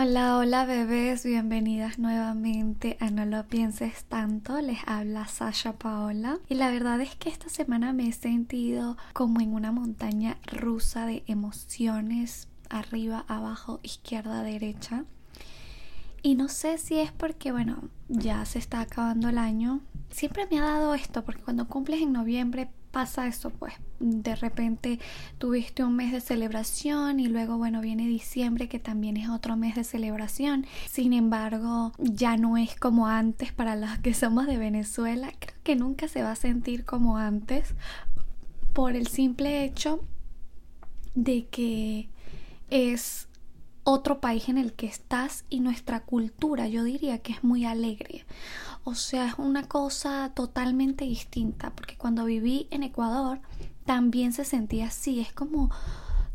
Hola, hola bebés, bienvenidas nuevamente a No lo pienses tanto, les habla Sasha Paola y la verdad es que esta semana me he sentido como en una montaña rusa de emociones, arriba, abajo, izquierda, derecha. Y no sé si es porque, bueno, ya se está acabando el año. Siempre me ha dado esto, porque cuando cumples en noviembre pasa eso, pues de repente tuviste un mes de celebración y luego, bueno, viene diciembre que también es otro mes de celebración. Sin embargo, ya no es como antes para los que somos de Venezuela. Creo que nunca se va a sentir como antes por el simple hecho de que es otro país en el que estás y nuestra cultura yo diría que es muy alegre. O sea, es una cosa totalmente distinta porque cuando viví en Ecuador también se sentía así, es como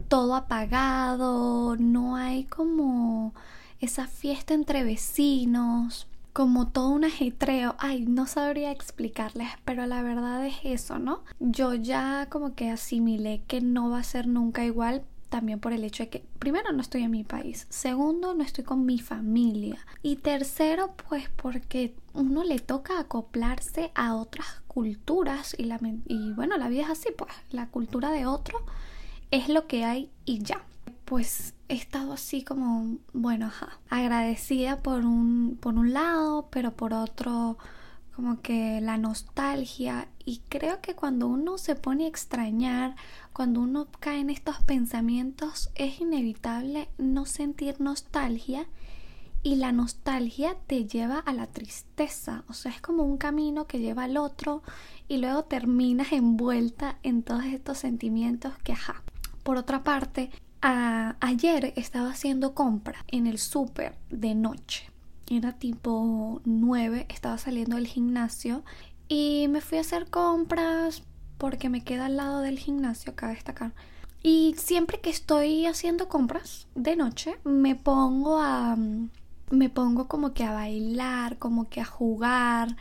todo apagado, no hay como esa fiesta entre vecinos, como todo un ajetreo. Ay, no sabría explicarles, pero la verdad es eso, ¿no? Yo ya como que asimilé que no va a ser nunca igual también por el hecho de que primero no estoy en mi país, segundo no estoy con mi familia. Y tercero pues porque uno le toca acoplarse a otras culturas y, la, y bueno, la vida es así pues, la cultura de otro es lo que hay y ya. Pues he estado así como, bueno, ajá, agradecida por un, por un lado, pero por otro como que la nostalgia. Y creo que cuando uno se pone a extrañar, cuando uno cae en estos pensamientos es inevitable no sentir nostalgia y la nostalgia te lleva a la tristeza, o sea, es como un camino que lleva al otro y luego terminas envuelta en todos estos sentimientos que ajá. Por otra parte, ayer estaba haciendo compra en el súper de noche era tipo 9, estaba saliendo del gimnasio y me fui a hacer compras porque me queda al lado del gimnasio, acá destacar. Y siempre que estoy haciendo compras de noche, me pongo a me pongo como que a bailar, como que a jugar,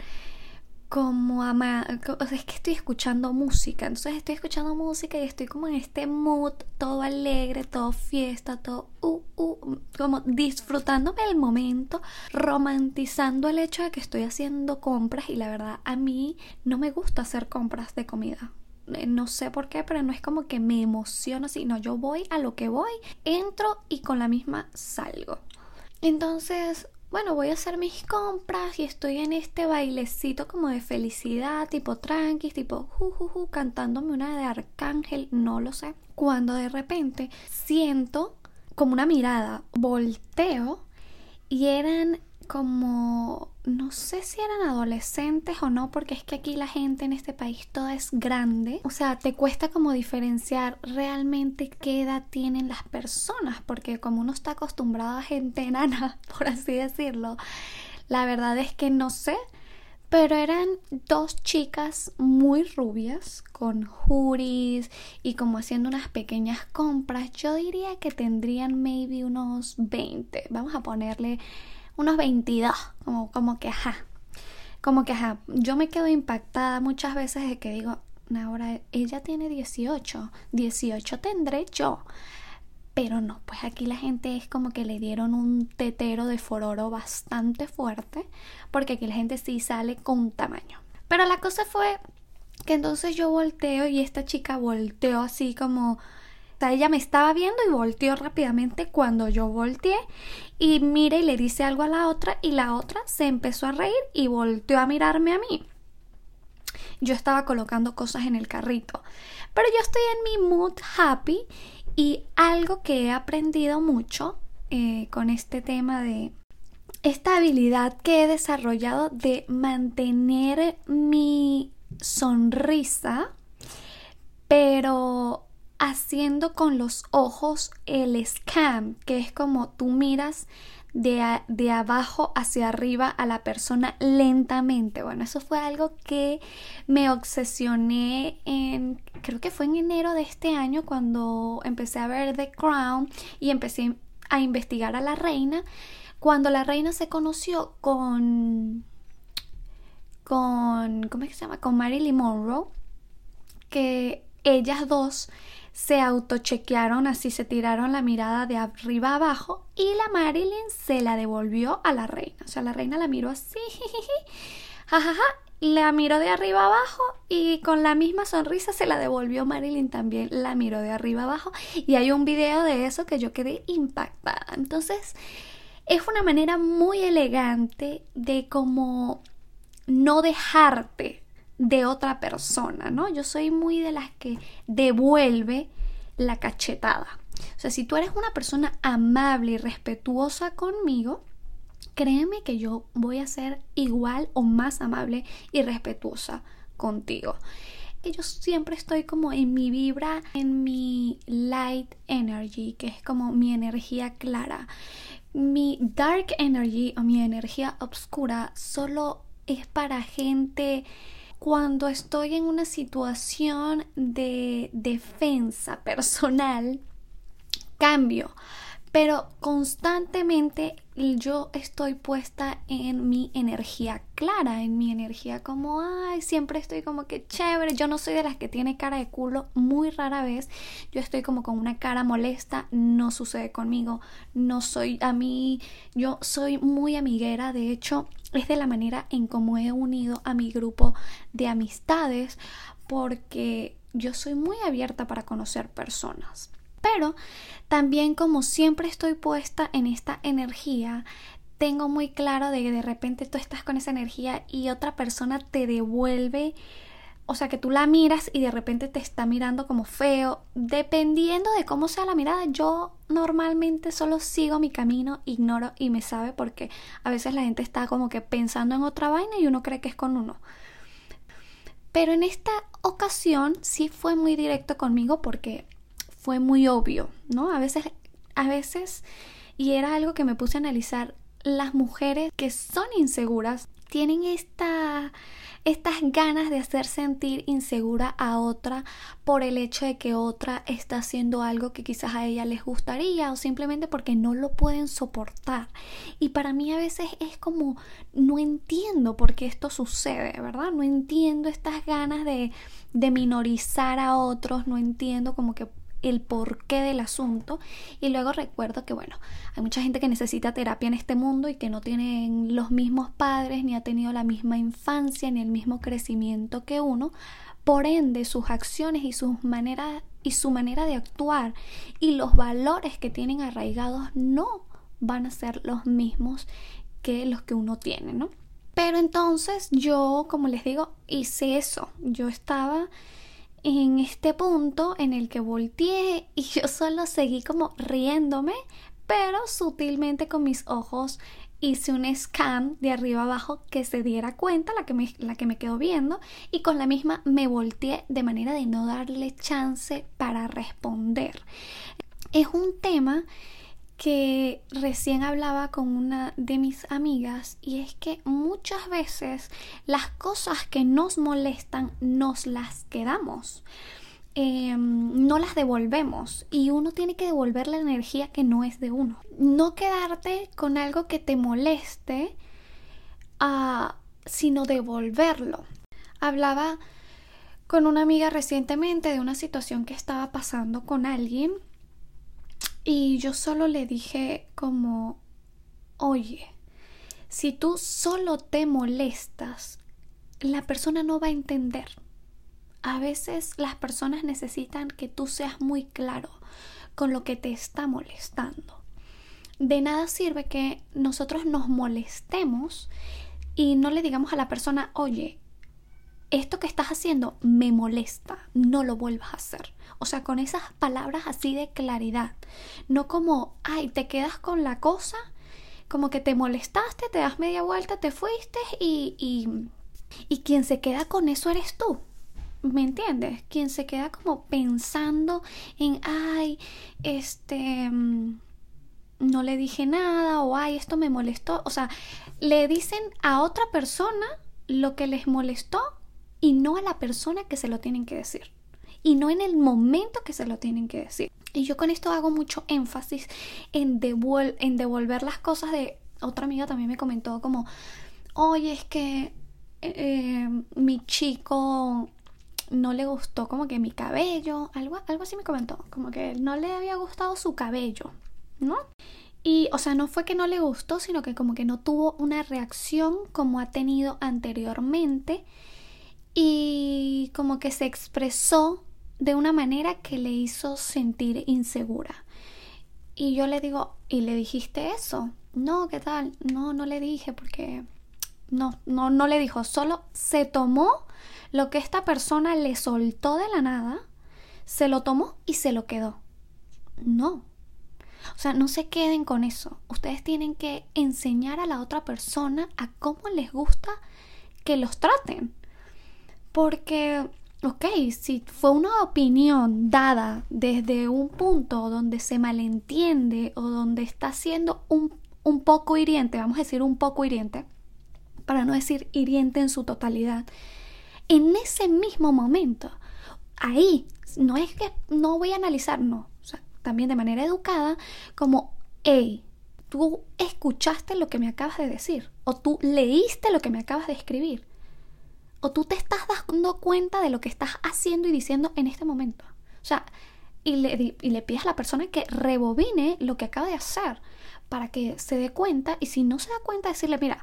como ama, o sea, es que estoy escuchando música, entonces estoy escuchando música y estoy como en este mood, todo alegre, todo fiesta, todo, uh, uh, como disfrutándome el momento, romantizando el hecho de que estoy haciendo compras y la verdad a mí no me gusta hacer compras de comida. Eh, no sé por qué, pero no es como que me emociono, sino yo voy a lo que voy, entro y con la misma salgo. Entonces, bueno, voy a hacer mis compras y estoy en este bailecito como de felicidad, tipo tranqui, tipo jujuju, cantándome una de Arcángel, no lo sé. Cuando de repente siento como una mirada, volteo y eran como, no sé si eran adolescentes o no, porque es que aquí la gente en este país toda es grande. O sea, te cuesta como diferenciar realmente qué edad tienen las personas, porque como uno está acostumbrado a gente enana, por así decirlo, la verdad es que no sé. Pero eran dos chicas muy rubias, con juris y como haciendo unas pequeñas compras. Yo diría que tendrían maybe unos 20. Vamos a ponerle unos 22, como, como que ajá, como que ajá, yo me quedo impactada muchas veces de que digo, ahora ella tiene 18, 18 tendré yo. Pero no, pues aquí la gente es como que le dieron un tetero de fororo bastante fuerte, porque aquí la gente sí sale con tamaño. Pero la cosa fue que entonces yo volteo y esta chica volteó así como ella me estaba viendo y volteó rápidamente cuando yo volteé y mire y le dice algo a la otra y la otra se empezó a reír y volteó a mirarme a mí. Yo estaba colocando cosas en el carrito, pero yo estoy en mi mood happy y algo que he aprendido mucho eh, con este tema de esta habilidad que he desarrollado de mantener mi sonrisa, pero haciendo con los ojos el scan, que es como tú miras de, de, abajo hacia arriba a la persona lentamente. Bueno, eso fue algo que me obsesioné en, creo que fue en enero de este año cuando empecé a ver The Crown y empecé a investigar a la reina. Cuando la reina se conoció con, con, ¿cómo es que se llama? Con Marilyn Monroe, que ellas dos se autochequearon así, se tiraron la mirada de arriba abajo y la Marilyn se la devolvió a la reina. O sea, la reina la miró así, jajaja, la miró de arriba abajo y con la misma sonrisa se la devolvió Marilyn también, la miró de arriba abajo y hay un video de eso que yo quedé impactada. Entonces, es una manera muy elegante de como no dejarte de otra persona, ¿no? Yo soy muy de las que devuelve la cachetada. O sea, si tú eres una persona amable y respetuosa conmigo, créeme que yo voy a ser igual o más amable y respetuosa contigo. Que yo siempre estoy como en mi vibra, en mi light energy, que es como mi energía clara. Mi dark energy o mi energía oscura solo es para gente cuando estoy en una situación de defensa personal, cambio. Pero constantemente yo estoy puesta en mi energía clara, en mi energía como, ay, siempre estoy como que chévere, yo no soy de las que tiene cara de culo, muy rara vez, yo estoy como con una cara molesta, no sucede conmigo, no soy a mí, yo soy muy amiguera, de hecho es de la manera en cómo he unido a mi grupo de amistades, porque yo soy muy abierta para conocer personas. Pero también como siempre estoy puesta en esta energía, tengo muy claro de que de repente tú estás con esa energía y otra persona te devuelve, o sea que tú la miras y de repente te está mirando como feo, dependiendo de cómo sea la mirada, yo normalmente solo sigo mi camino, ignoro y me sabe porque a veces la gente está como que pensando en otra vaina y uno cree que es con uno. Pero en esta ocasión sí fue muy directo conmigo porque fue muy obvio, ¿no? A veces, a veces, y era algo que me puse a analizar, las mujeres que son inseguras tienen esta, estas ganas de hacer sentir insegura a otra por el hecho de que otra está haciendo algo que quizás a ella les gustaría o simplemente porque no lo pueden soportar. Y para mí a veces es como, no entiendo por qué esto sucede, ¿verdad? No entiendo estas ganas de, de minorizar a otros, no entiendo como que el porqué del asunto y luego recuerdo que bueno, hay mucha gente que necesita terapia en este mundo y que no tienen los mismos padres ni ha tenido la misma infancia ni el mismo crecimiento que uno, por ende sus acciones y sus maneras y su manera de actuar y los valores que tienen arraigados no van a ser los mismos que los que uno tiene, ¿no? Pero entonces yo, como les digo, hice eso. Yo estaba en este punto en el que volteé y yo solo seguí como riéndome, pero sutilmente con mis ojos hice un scan de arriba abajo que se diera cuenta la que me, la que me quedó viendo y con la misma me volteé de manera de no darle chance para responder. Es un tema que recién hablaba con una de mis amigas y es que muchas veces las cosas que nos molestan nos las quedamos. Em, no las devolvemos y uno tiene que devolver la energía que no es de uno. No quedarte con algo que te moleste, uh, sino devolverlo. Hablaba con una amiga recientemente de una situación que estaba pasando con alguien y yo solo le dije como, oye, si tú solo te molestas, la persona no va a entender. A veces las personas necesitan que tú seas muy claro con lo que te está molestando. De nada sirve que nosotros nos molestemos y no le digamos a la persona, oye, esto que estás haciendo me molesta, no lo vuelvas a hacer. O sea, con esas palabras así de claridad. No como, ay, te quedas con la cosa, como que te molestaste, te das media vuelta, te fuiste y, y, y quien se queda con eso eres tú. ¿Me entiendes? Quien se queda como pensando en, ay, este, mm, no le dije nada o, ay, esto me molestó. O sea, le dicen a otra persona lo que les molestó y no a la persona que se lo tienen que decir. Y no en el momento que se lo tienen que decir. Y yo con esto hago mucho énfasis en, en devolver las cosas de... Otra amiga también me comentó como, oye, es que eh, mi chico no le gustó como que mi cabello, algo, algo así me comentó, como que no le había gustado su cabello, ¿no? Y, o sea, no fue que no le gustó, sino que como que no tuvo una reacción como ha tenido anteriormente y como que se expresó de una manera que le hizo sentir insegura. Y yo le digo, ¿y le dijiste eso? No, ¿qué tal? No, no le dije porque no, no, no le dijo, solo se tomó lo que esta persona le soltó de la nada, se lo tomó y se lo quedó. No, o sea, no se queden con eso. Ustedes tienen que enseñar a la otra persona a cómo les gusta que los traten. Porque, ok, si fue una opinión dada desde un punto donde se malentiende o donde está siendo un, un poco hiriente, vamos a decir un poco hiriente, para no decir hiriente en su totalidad, en ese mismo momento, ahí, no es que no voy a analizar, no, también de manera educada, como, hey, tú escuchaste lo que me acabas de decir, o tú leíste lo que me acabas de escribir, o tú te estás dando cuenta de lo que estás haciendo y diciendo en este momento. O sea, y le, y le pides a la persona que rebobine lo que acaba de hacer para que se dé cuenta y si no se da cuenta decirle, mira,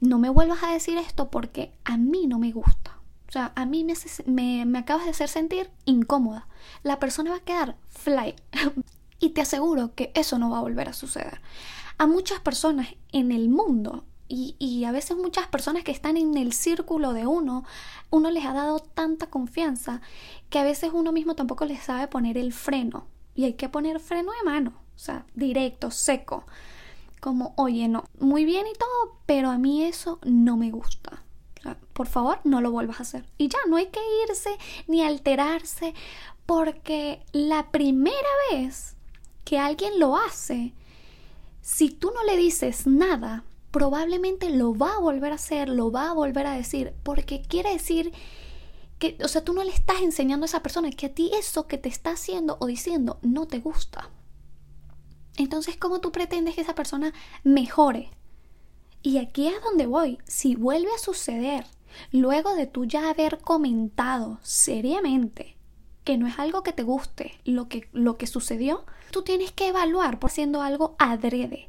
no me vuelvas a decir esto porque a mí no me gusta. O sea, a mí me, me, acabas de hacer sentir incómoda. La persona va a quedar fly. y te aseguro que eso no va a volver a suceder. A muchas personas en el mundo y, a veces muchas personas que están en el círculo de uno, uno les ha dado tanta confianza que a veces uno mismo tampoco les sabe poner el freno. Y hay que poner freno de mano, o sea, directo, seco. Como, oye, no, muy bien y todo, pero a mí eso no me gusta por favor, no lo vuelvas a hacer. Y ya, no hay que irse ni alterarse, porque la primera vez que alguien lo hace, si tú no le dices nada, probablemente lo va a volver a hacer, lo va a volver a decir, porque quiere decir que, o sea, tú no le estás enseñando a esa persona que a ti eso que te está haciendo o diciendo no te gusta. Entonces, ¿cómo tú pretendes que esa persona mejore? Y aquí es donde voy. Si vuelve a suceder, luego de tú ya haber comentado seriamente que no es algo que te guste lo que, lo que sucedió, tú tienes que evaluar por siendo algo adrede,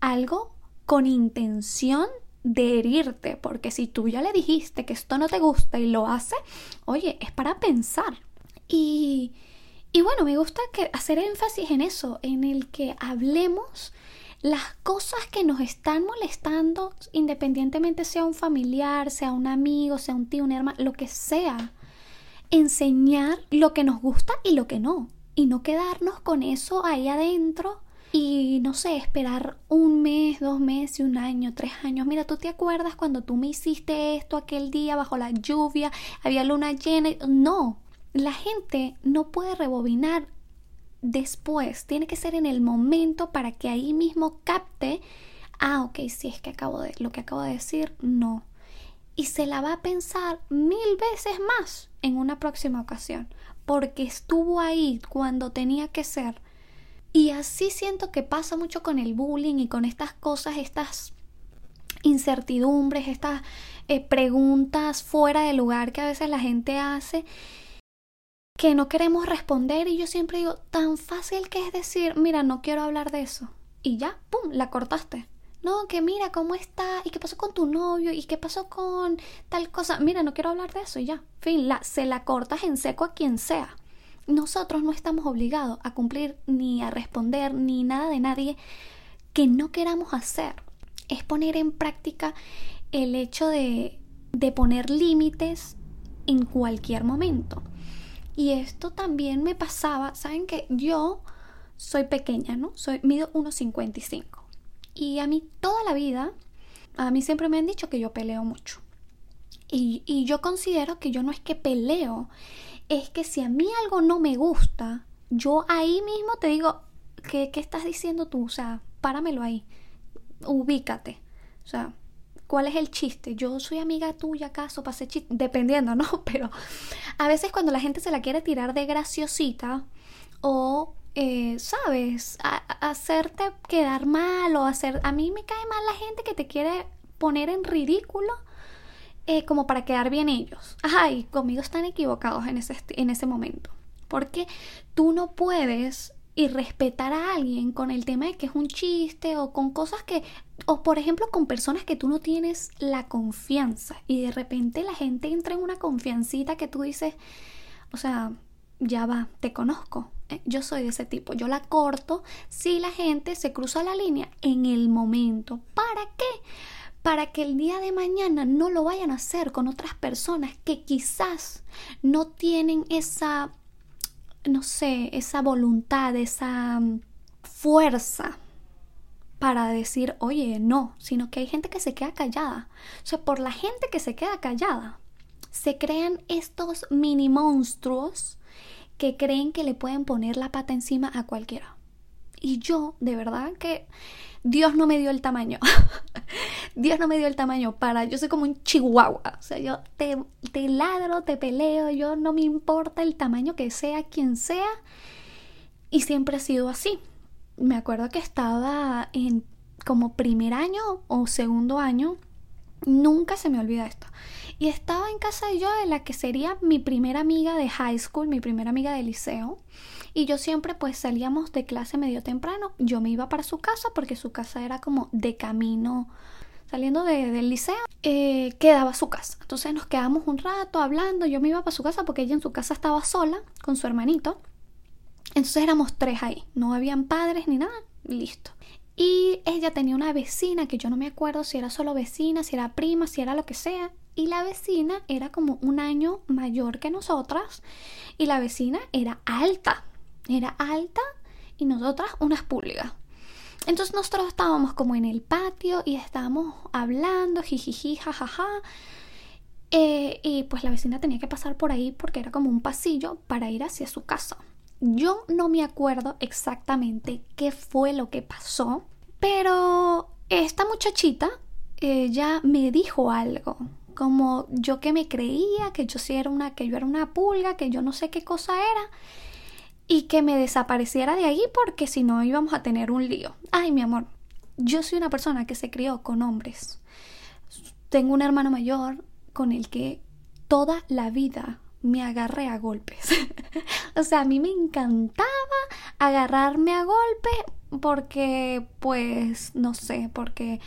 algo con intención de herirte, porque si tú ya le dijiste que esto no te gusta y lo hace, oye, es para pensar. Y, y bueno, me gusta que hacer énfasis en eso, en el que hablemos las cosas que nos están molestando, independientemente sea un familiar, sea un amigo, sea un tío, un hermano, lo que sea, enseñar lo que nos gusta y lo que no, y no quedarnos con eso ahí adentro y no sé, esperar un mes, dos meses, un año, tres años. Mira, ¿tú te acuerdas cuando tú me hiciste esto aquel día bajo la lluvia, había luna llena? No, la gente no puede rebobinar después, tiene que ser en el momento para que ahí mismo capte, ah, ok, si es que acabo de, lo que acabo de decir, no. Y se la va a pensar mil veces más en una próxima ocasión, porque estuvo ahí cuando tenía que ser. Y así siento que pasa mucho con el bullying y con estas cosas, estas incertidumbres, estas eh, preguntas fuera de lugar que a veces la gente hace que no queremos responder y yo siempre digo, tan fácil que es decir, mira, no quiero hablar de eso. Y ya, ¡pum!, la cortaste. No, que mira, ¿cómo está? ¿Y qué pasó con tu novio? ¿Y qué pasó con tal cosa? Mira, no quiero hablar de eso y ya. Fin, la, se la cortas en seco a quien sea. Nosotros no estamos obligados a cumplir ni a responder ni nada de nadie que no queramos hacer. Es poner en práctica el hecho de, de poner límites en cualquier momento. Y esto también me pasaba, saben que yo soy pequeña, ¿no? Soy mido 1.55. Y a mí toda la vida, a mí siempre me han dicho que yo peleo mucho. Y, y yo considero que yo no es que peleo, es que si a mí algo no me gusta, yo ahí mismo te digo, ¿qué, qué estás diciendo tú? O sea, páramelo ahí, ubícate. O sea, ¿Cuál es el chiste? Yo soy amiga tuya, acaso pasé chiste, dependiendo, ¿no? Pero a veces cuando la gente se la quiere tirar de graciosita o, eh, ¿sabes? hacerte quedar mal o hacer... A mí me cae mal la gente que te quiere poner en ridículo eh, como para quedar bien ellos. Ajá, y conmigo están equivocados en ese, en ese momento. Porque tú no puedes y a alguien con el tema de que es un chiste o con cosas que, o por ejemplo con personas que tú no tienes la confianza y de repente la gente entra en una confiancita que tú dices, o sea, ya va, te conozco, eh, yo soy de ese tipo, yo la corto si la gente se cruza la línea en el momento. ¿Para qué? Para que el día de mañana no lo vayan a hacer con otras personas que quizás no tienen esa no sé, esa voluntad, esa mm, fuerza para decir, oye, no, sino que hay gente que se queda callada. O sea, por la gente que se queda callada, se crean estos mini monstruos que creen que le pueden poner la pata encima a cualquiera. Y yo, de verdad que Dios no me dio el tamaño. Dios no me dio el tamaño para. Yo soy como un chihuahua. O sea, yo te, te ladro, te peleo. Yo no me importa el tamaño que sea, quien sea. Y siempre he sido así. Me acuerdo que estaba en como primer año o segundo año. Nunca se me olvida esto. Y estaba en casa de yo de la que sería mi primera amiga de high school, mi primera amiga de liceo. Y yo siempre pues salíamos de clase medio temprano. Yo me iba para su casa porque su casa era como de camino. Saliendo del liceo, eh, quedaba su casa. Entonces nos quedamos un rato hablando. Yo me iba para su casa porque ella en su casa estaba sola con su hermanito. Entonces éramos tres ahí. No habían padres ni nada. Listo. Y ella tenía una vecina que yo no me acuerdo si era solo vecina, si era prima, si era lo que sea. Y la vecina era como un año mayor que nosotras. Y la vecina era alta era alta y nosotras unas pulgas. Entonces nosotros estábamos como en el patio y estábamos hablando, jijiji, jajaja. Eh, y pues la vecina tenía que pasar por ahí porque era como un pasillo para ir hacia su casa. Yo no me acuerdo exactamente qué fue lo que pasó, pero esta muchachita ella me dijo algo, como yo que me creía que yo sí era una que yo era una pulga, que yo no sé qué cosa era y que me desapareciera de ahí porque si no íbamos a tener un lío. Ay, mi amor, yo soy una persona que se crió con hombres. Tengo un hermano mayor con el que toda la vida me agarré a golpes. o sea, a mí me encantaba agarrarme a golpes porque, pues, no sé, porque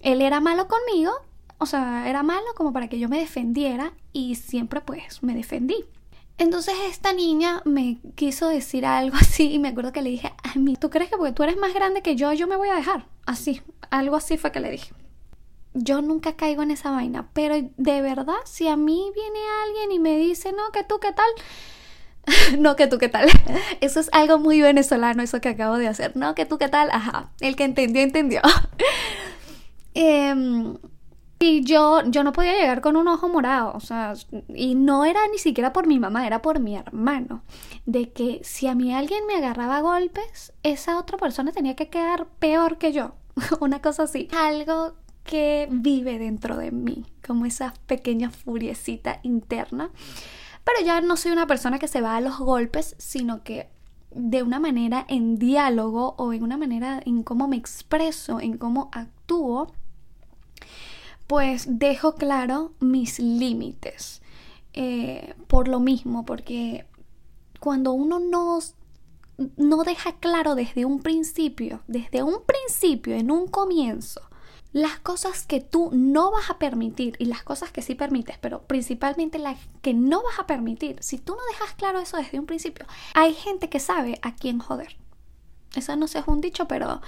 él era malo conmigo. O sea, era malo como para que yo me defendiera y siempre pues me defendí. Entonces esta niña me quiso decir algo así y me acuerdo que le dije, a mí, ¿tú crees que porque tú eres más grande que yo, yo me voy a dejar? Así, algo así fue que le dije. Yo nunca caigo en esa vaina, pero de verdad, si a mí viene alguien y me dice, no, que tú qué tal, no, que tú qué tal. Eso es algo muy venezolano, eso que acabo de hacer. No, que tú qué tal, ajá. El que entendió, entendió. eh, y yo, yo no podía llegar con un ojo morado, o sea, y no era ni siquiera por mi mamá, era por mi hermano. De que si a mí alguien me agarraba golpes, esa otra persona tenía que quedar peor que yo. Una cosa así. Algo que vive dentro de mí, como esa pequeña furiecita interna. Pero ya no soy una persona que se va a los golpes, sino que de una manera en diálogo o en una manera en cómo me expreso, en cómo actúo, pues dejo claro mis límites. Eh, por lo mismo, porque cuando uno no, no deja claro desde un principio, desde un principio, en un comienzo, las cosas que tú no vas a permitir y las cosas que sí permites, pero principalmente las que no vas a permitir, si tú no dejas claro eso desde un principio, hay gente que sabe a quién joder. Eso no sé, es un dicho, pero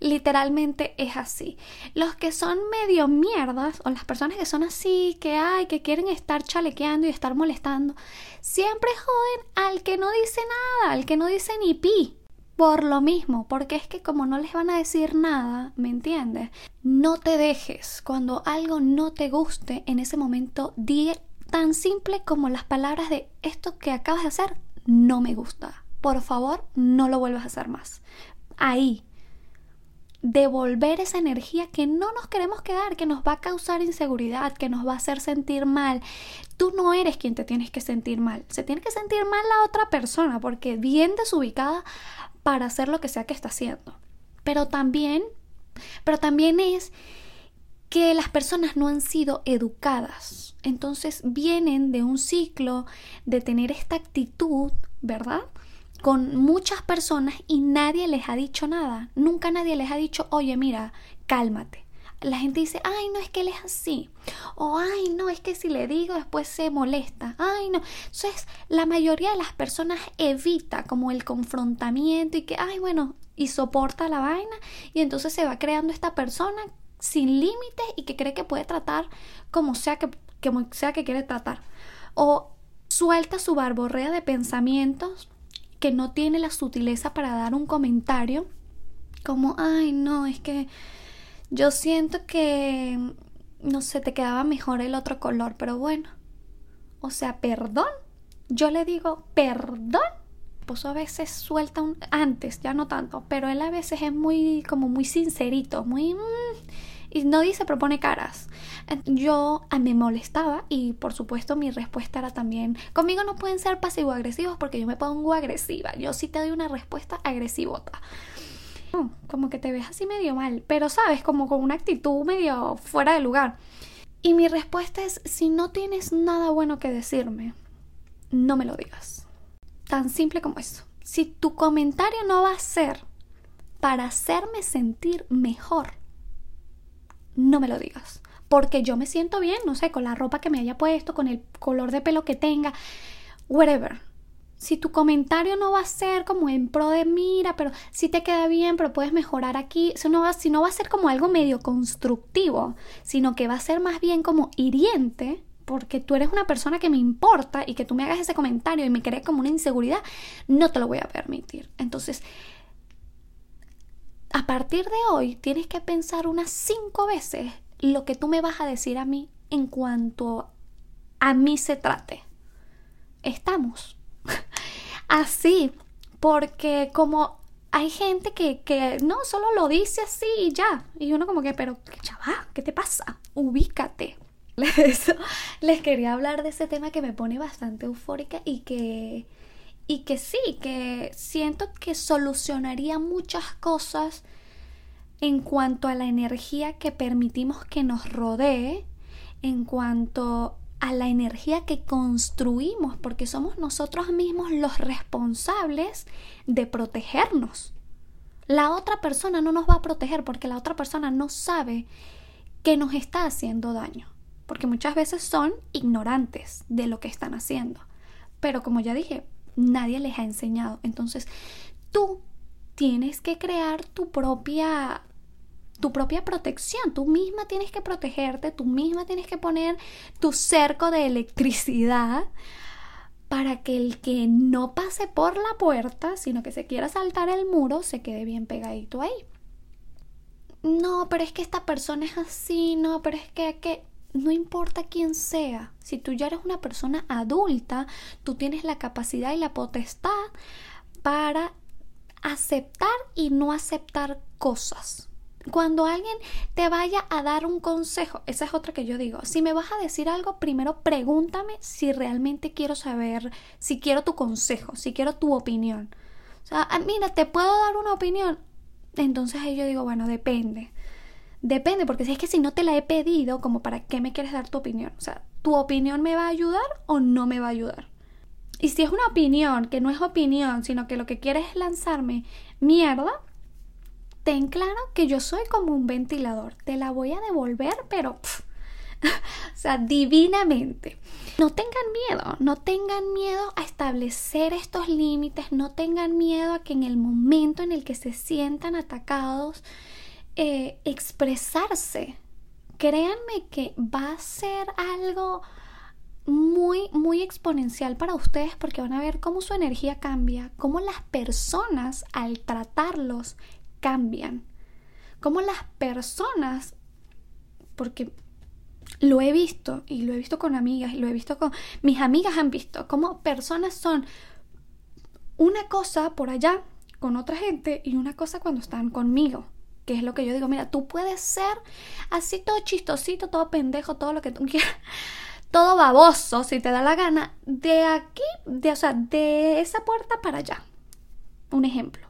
literalmente es así. Los que son medio mierdas, o las personas que son así, que hay, que quieren estar chalequeando y estar molestando, siempre joden al que no dice nada, al que no dice ni pi. Por lo mismo, porque es que como no les van a decir nada, ¿me entiendes? No te dejes. Cuando algo no te guste, en ese momento di tan simple como las palabras de esto que acabas de hacer no me gusta por favor, no lo vuelvas a hacer más. Ahí, devolver esa energía que no nos queremos quedar, que nos va a causar inseguridad, que nos va a hacer sentir mal. Tú no eres quien te tienes que sentir mal, se tiene que sentir mal la otra persona porque bien desubicada para hacer lo que sea que está haciendo. Pero también, pero también es que las personas no han sido educadas. Entonces vienen de un ciclo de tener esta actitud, ¿verdad? Con muchas personas y nadie les ha dicho nada. Nunca nadie les ha dicho, oye, mira, cálmate. La gente dice, ay, no es que él es así. O, ay, no, es que si le digo después se molesta. Ay, no. Entonces, la mayoría de las personas evita como el confrontamiento y que, ay, bueno, y soporta la vaina. Y entonces se va creando esta persona sin límites y que cree que puede tratar como sea que, como sea que quiere tratar. O suelta su barborrea de pensamientos que no tiene la sutileza para dar un comentario como, ay, no, es que yo siento que, no sé, te quedaba mejor el otro color, pero bueno. O sea, perdón. Yo le digo, perdón. Pues a veces suelta un... Antes, ya no tanto, pero él a veces es muy, como muy sincerito, muy... Mm, y no dice, propone caras. Yo me molestaba y por supuesto mi respuesta era también, conmigo no pueden ser pasivo-agresivos porque yo me pongo agresiva. Yo sí te doy una respuesta agresivota como que te ves así medio mal, pero sabes, como con una actitud medio fuera de lugar. Y mi respuesta es, si no tienes nada bueno que decirme, no me lo digas. Tan simple como eso. Si tu comentario no va a ser para hacerme sentir mejor, no me lo digas. Porque yo me siento bien, no sé, con la ropa que me haya puesto, con el color de pelo que tenga, whatever si tu comentario no va a ser como en pro de mira, pero si te queda bien, pero puedes mejorar aquí, si no, va, si no va a ser como algo medio constructivo, sino que va a ser más bien como hiriente, porque tú eres una persona que me importa y que tú me hagas ese comentario y me crees como una inseguridad, no te lo voy a permitir. Entonces, a partir de hoy tienes que pensar unas cinco veces lo que tú me vas a decir a mí en cuanto a mí se trate. Estamos así, porque como hay gente que, que, no, solo lo dice así y ya. Y uno como que, pero chaval, ¿qué te pasa? Ubícate. les quería hablar de ese tema que me pone bastante eufórica y que, y que sí, que siento que solucionaría muchas cosas en cuanto a la energía que permitimos que nos rodee, en cuanto a la energía que construimos, porque somos nosotros mismos los responsables de protegernos. La otra persona no nos va a proteger porque la otra persona no sabe que nos está haciendo daño, porque muchas veces son ignorantes de lo que están haciendo. Pero como ya dije, nadie les ha enseñado. Entonces, tú tienes que crear tu propia tu propia protección. Tú misma tienes que protegerte, tú misma tienes que poner tu cerco de electricidad para que el que no pase por la puerta, sino que se quiera saltar el muro, se quede bien pegadito ahí. No, pero es que esta persona es así, no, pero es que, que no importa quién sea, si tú ya eres una persona adulta, tú tienes la capacidad y la potestad para aceptar y no aceptar cosas cuando alguien te vaya a dar un consejo, esa es otra que yo digo, si me vas a decir algo, primero pregúntame si realmente quiero saber, si quiero tu consejo, si quiero tu opinión. O sea, ah, mira, ¿te puedo dar una opinión? Entonces ahí yo digo, bueno, depende. Depende, porque si es que si no te la he pedido, como para qué me quieres dar tu opinión. O sea, ¿tu opinión me va a ayudar o no me va a ayudar? Y si es una opinión que no es opinión, sino que lo que quieres es lanzarme mierda, ten claro que yo soy como un ventilador. Te la voy a devolver, pero... o sea, divinamente. No tengan miedo, no tengan miedo a establecer estos límites, no tengan miedo a que en el momento en el que se sientan atacados, eh, expresarse. Créanme que va a ser algo muy, muy exponencial para ustedes porque van a ver cómo su energía cambia, cómo las personas al tratarlos cambian. Como las personas, porque lo he visto y lo he visto con amigas y lo he visto con mis amigas han visto cómo personas son una cosa por allá con otra gente y una cosa cuando están conmigo. Que es lo que yo digo, mira, tú puedes ser así todo chistosito, todo pendejo, todo lo que tú quieras, todo baboso, si te da la gana, de aquí, de, o sea, de esa puerta para allá. Un ejemplo.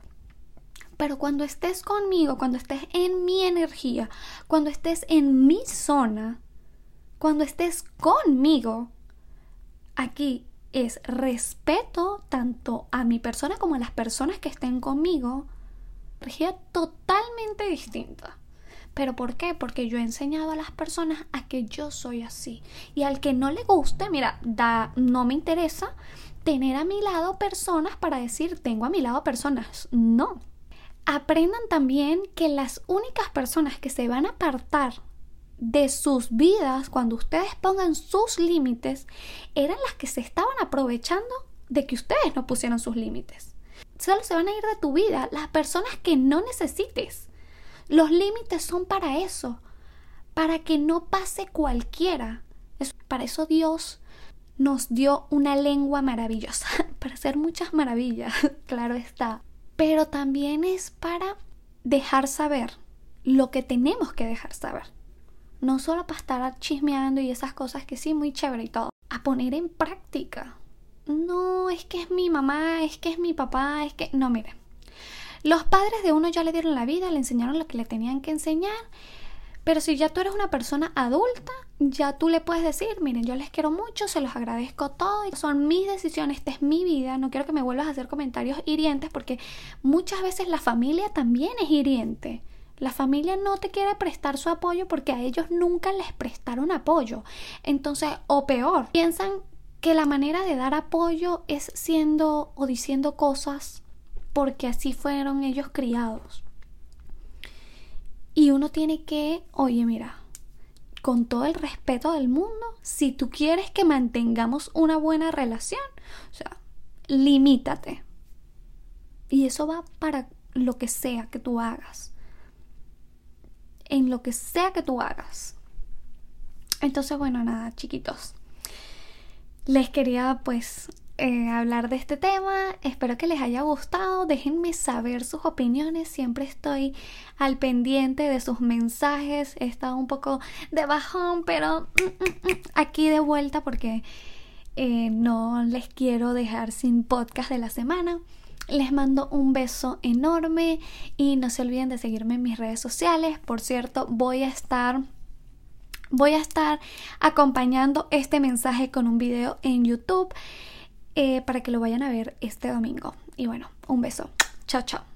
Pero cuando estés conmigo, cuando estés en mi energía, cuando estés en mi zona, cuando estés conmigo, aquí es respeto tanto a mi persona como a las personas que estén conmigo, energía totalmente distinta. ¿Pero por qué? Porque yo he enseñado a las personas a que yo soy así. Y al que no le guste, mira, da, no me interesa tener a mi lado personas para decir, tengo a mi lado personas. No. Aprendan también que las únicas personas que se van a apartar de sus vidas cuando ustedes pongan sus límites eran las que se estaban aprovechando de que ustedes no pusieran sus límites. Solo se van a ir de tu vida las personas que no necesites. Los límites son para eso, para que no pase cualquiera. para eso Dios nos dio una lengua maravillosa, para hacer muchas maravillas, claro está. Pero también es para dejar saber lo que tenemos que dejar saber. No solo para estar chismeando y esas cosas que sí, muy chévere y todo. A poner en práctica. No, es que es mi mamá, es que es mi papá, es que... No, miren. Los padres de uno ya le dieron la vida, le enseñaron lo que le tenían que enseñar. Pero si ya tú eres una persona adulta, ya tú le puedes decir, miren, yo les quiero mucho, se los agradezco todo, son mis decisiones, esta es mi vida, no quiero que me vuelvas a hacer comentarios hirientes porque muchas veces la familia también es hiriente. La familia no te quiere prestar su apoyo porque a ellos nunca les prestaron apoyo. Entonces, o peor, piensan que la manera de dar apoyo es siendo o diciendo cosas porque así fueron ellos criados. Y uno tiene que, oye, mira, con todo el respeto del mundo, si tú quieres que mantengamos una buena relación, o sea, limítate. Y eso va para lo que sea que tú hagas. En lo que sea que tú hagas. Entonces, bueno, nada, chiquitos. Les quería pues eh, hablar de este tema. Espero que les haya gustado. Déjenme saber sus opiniones. Siempre estoy al pendiente de sus mensajes. He estado un poco de bajón, pero mm, mm, mm, aquí de vuelta porque eh, no les quiero dejar sin podcast de la semana. Les mando un beso enorme y no se olviden de seguirme en mis redes sociales. Por cierto, voy a estar voy a estar acompañando este mensaje con un video en YouTube. Eh, para que lo vayan a ver este domingo. Y bueno, un beso. Chao, chao.